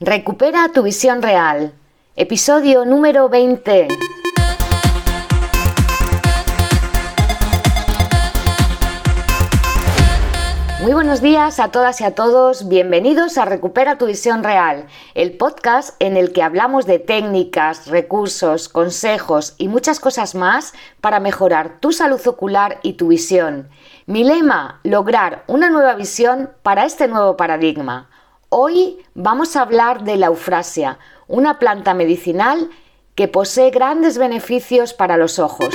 Recupera tu visión real. Episodio número 20. Muy buenos días a todas y a todos. Bienvenidos a Recupera tu visión real, el podcast en el que hablamos de técnicas, recursos, consejos y muchas cosas más para mejorar tu salud ocular y tu visión. Mi lema, lograr una nueva visión para este nuevo paradigma. Hoy vamos a hablar de la eufrasia, una planta medicinal que posee grandes beneficios para los ojos.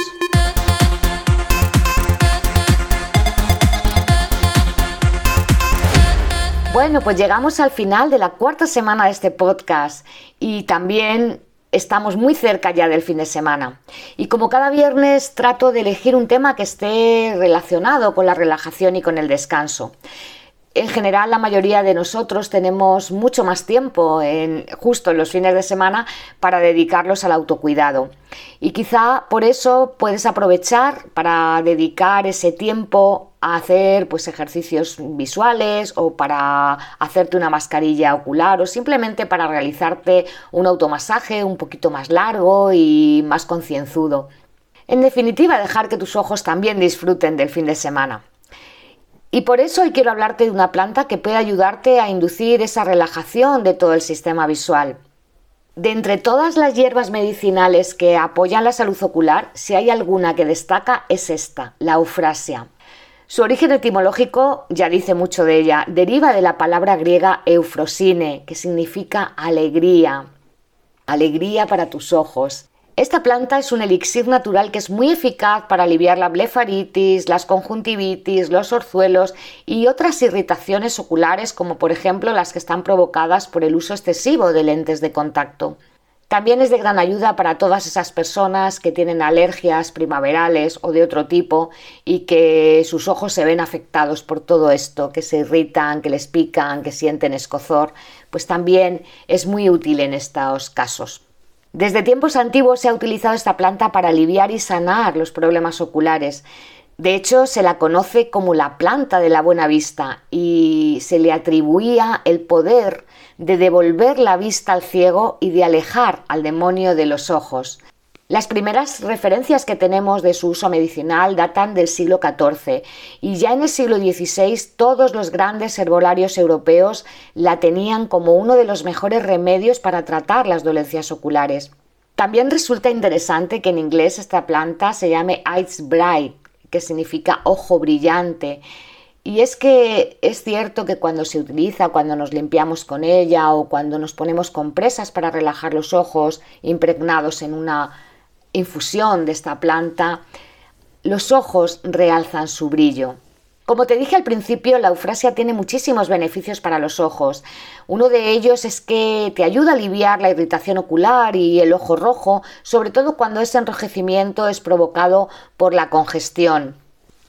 Bueno, pues llegamos al final de la cuarta semana de este podcast y también estamos muy cerca ya del fin de semana. Y como cada viernes trato de elegir un tema que esté relacionado con la relajación y con el descanso en general la mayoría de nosotros tenemos mucho más tiempo justo en los fines de semana para dedicarlos al autocuidado. Y quizá por eso puedes aprovechar para dedicar ese tiempo a hacer pues, ejercicios visuales o para hacerte una mascarilla ocular o simplemente para realizarte un automasaje un poquito más largo y más concienzudo. En definitiva, dejar que tus ojos también disfruten del fin de semana. Y por eso hoy quiero hablarte de una planta que puede ayudarte a inducir esa relajación de todo el sistema visual. De entre todas las hierbas medicinales que apoyan la salud ocular, si hay alguna que destaca es esta, la eufrasia. Su origen etimológico ya dice mucho de ella, deriva de la palabra griega eufrosine, que significa alegría, alegría para tus ojos. Esta planta es un elixir natural que es muy eficaz para aliviar la blefaritis, las conjuntivitis, los orzuelos y otras irritaciones oculares como por ejemplo las que están provocadas por el uso excesivo de lentes de contacto. También es de gran ayuda para todas esas personas que tienen alergias primaverales o de otro tipo y que sus ojos se ven afectados por todo esto, que se irritan, que les pican, que sienten escozor, pues también es muy útil en estos casos. Desde tiempos antiguos se ha utilizado esta planta para aliviar y sanar los problemas oculares. De hecho, se la conoce como la planta de la buena vista y se le atribuía el poder de devolver la vista al ciego y de alejar al demonio de los ojos. Las primeras referencias que tenemos de su uso medicinal datan del siglo XIV y ya en el siglo XVI todos los grandes herbolarios europeos la tenían como uno de los mejores remedios para tratar las dolencias oculares. También resulta interesante que en inglés esta planta se llame Eyes Bright, que significa ojo brillante. Y es que es cierto que cuando se utiliza, cuando nos limpiamos con ella o cuando nos ponemos compresas para relajar los ojos impregnados en una infusión de esta planta, los ojos realzan su brillo. Como te dije al principio, la eufrasia tiene muchísimos beneficios para los ojos. Uno de ellos es que te ayuda a aliviar la irritación ocular y el ojo rojo, sobre todo cuando ese enrojecimiento es provocado por la congestión.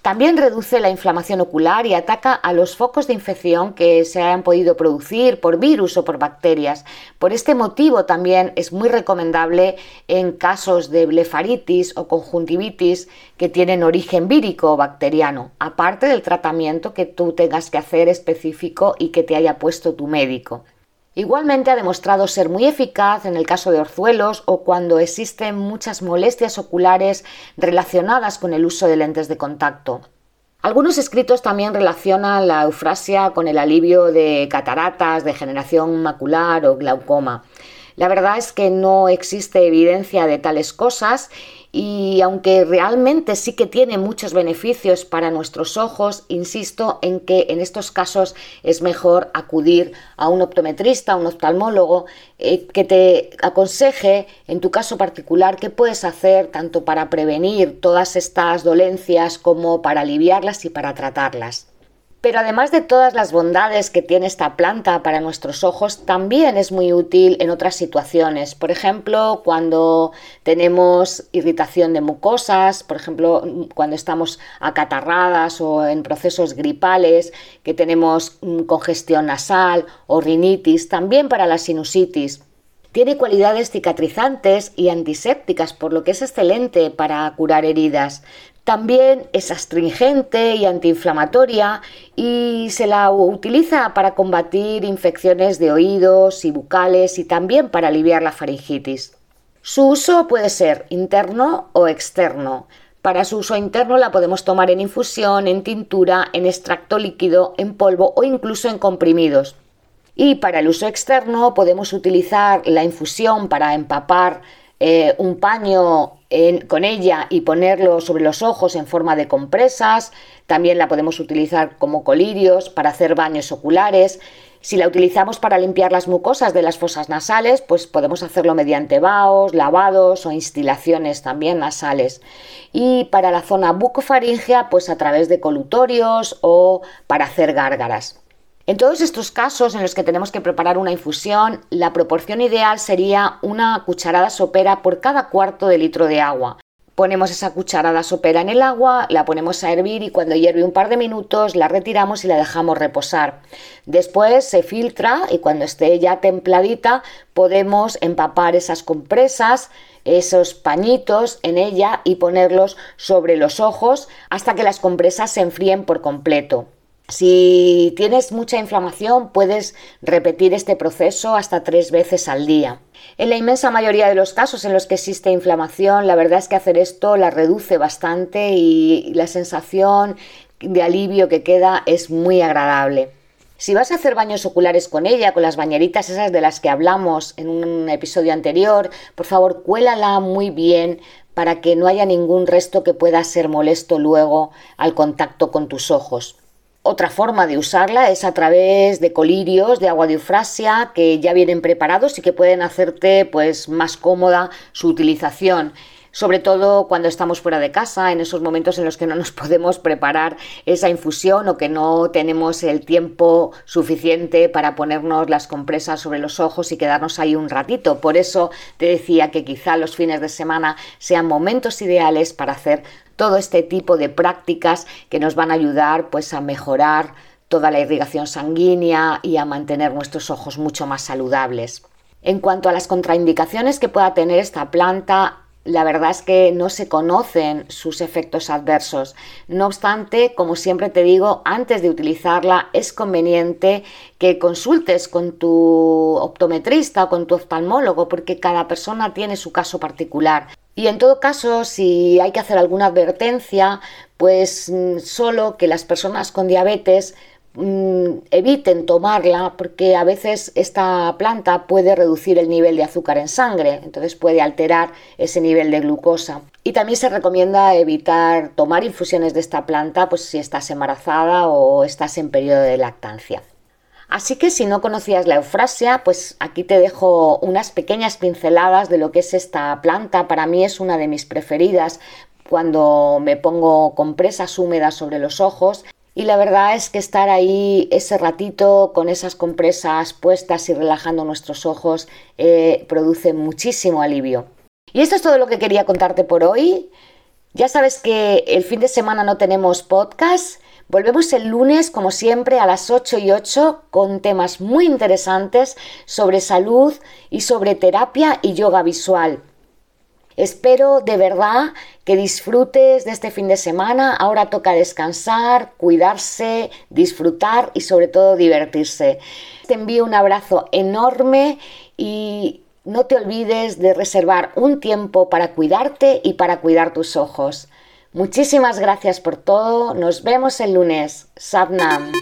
También reduce la inflamación ocular y ataca a los focos de infección que se hayan podido producir por virus o por bacterias. Por este motivo también es muy recomendable en casos de blefaritis o conjuntivitis que tienen origen vírico o bacteriano, aparte del tratamiento que tú tengas que hacer específico y que te haya puesto tu médico. Igualmente ha demostrado ser muy eficaz en el caso de orzuelos o cuando existen muchas molestias oculares relacionadas con el uso de lentes de contacto. Algunos escritos también relacionan la eufrasia con el alivio de cataratas, degeneración macular o glaucoma. La verdad es que no existe evidencia de tales cosas y aunque realmente sí que tiene muchos beneficios para nuestros ojos, insisto en que en estos casos es mejor acudir a un optometrista, a un oftalmólogo, eh, que te aconseje en tu caso particular qué puedes hacer tanto para prevenir todas estas dolencias como para aliviarlas y para tratarlas. Pero además de todas las bondades que tiene esta planta para nuestros ojos, también es muy útil en otras situaciones. Por ejemplo, cuando tenemos irritación de mucosas, por ejemplo, cuando estamos acatarradas o en procesos gripales, que tenemos mm, congestión nasal o rinitis, también para la sinusitis. Tiene cualidades cicatrizantes y antisépticas, por lo que es excelente para curar heridas. También es astringente y antiinflamatoria y se la utiliza para combatir infecciones de oídos y bucales y también para aliviar la faringitis. Su uso puede ser interno o externo. Para su uso interno la podemos tomar en infusión, en tintura, en extracto líquido, en polvo o incluso en comprimidos. Y para el uso externo podemos utilizar la infusión para empapar eh, un paño con ella y ponerlo sobre los ojos en forma de compresas. También la podemos utilizar como colirios para hacer baños oculares. Si la utilizamos para limpiar las mucosas de las fosas nasales, pues podemos hacerlo mediante vaos, lavados o instilaciones también nasales. Y para la zona bucofaringea, pues a través de colutorios o para hacer gárgaras. En todos estos casos en los que tenemos que preparar una infusión, la proporción ideal sería una cucharada sopera por cada cuarto de litro de agua. Ponemos esa cucharada sopera en el agua, la ponemos a hervir y cuando hierve un par de minutos la retiramos y la dejamos reposar. Después se filtra y cuando esté ya templadita podemos empapar esas compresas, esos pañitos en ella y ponerlos sobre los ojos hasta que las compresas se enfríen por completo. Si tienes mucha inflamación, puedes repetir este proceso hasta tres veces al día. En la inmensa mayoría de los casos en los que existe inflamación, la verdad es que hacer esto la reduce bastante y la sensación de alivio que queda es muy agradable. Si vas a hacer baños oculares con ella, con las bañeritas esas de las que hablamos en un episodio anterior, por favor cuélala muy bien para que no haya ningún resto que pueda ser molesto luego al contacto con tus ojos. Otra forma de usarla es a través de colirios de agua de eufrasia que ya vienen preparados y que pueden hacerte pues más cómoda su utilización sobre todo cuando estamos fuera de casa, en esos momentos en los que no nos podemos preparar esa infusión o que no tenemos el tiempo suficiente para ponernos las compresas sobre los ojos y quedarnos ahí un ratito. Por eso te decía que quizá los fines de semana sean momentos ideales para hacer todo este tipo de prácticas que nos van a ayudar pues a mejorar toda la irrigación sanguínea y a mantener nuestros ojos mucho más saludables. En cuanto a las contraindicaciones que pueda tener esta planta, la verdad es que no se conocen sus efectos adversos. No obstante, como siempre te digo, antes de utilizarla es conveniente que consultes con tu optometrista o con tu oftalmólogo porque cada persona tiene su caso particular. Y en todo caso, si hay que hacer alguna advertencia, pues mm, solo que las personas con diabetes eviten tomarla porque a veces esta planta puede reducir el nivel de azúcar en sangre, entonces puede alterar ese nivel de glucosa. Y también se recomienda evitar tomar infusiones de esta planta pues si estás embarazada o estás en periodo de lactancia. Así que si no conocías la eufrasia, pues aquí te dejo unas pequeñas pinceladas de lo que es esta planta. Para mí es una de mis preferidas cuando me pongo compresas húmedas sobre los ojos. Y la verdad es que estar ahí ese ratito con esas compresas puestas y relajando nuestros ojos eh, produce muchísimo alivio. Y esto es todo lo que quería contarte por hoy. Ya sabes que el fin de semana no tenemos podcast, Volvemos el lunes, como siempre, a las 8 y 8 con temas muy interesantes sobre salud y sobre terapia y yoga visual. Espero de verdad que disfrutes de este fin de semana. Ahora toca descansar, cuidarse, disfrutar y sobre todo divertirse. Te envío un abrazo enorme y no te olvides de reservar un tiempo para cuidarte y para cuidar tus ojos. Muchísimas gracias por todo. Nos vemos el lunes. Sabnam.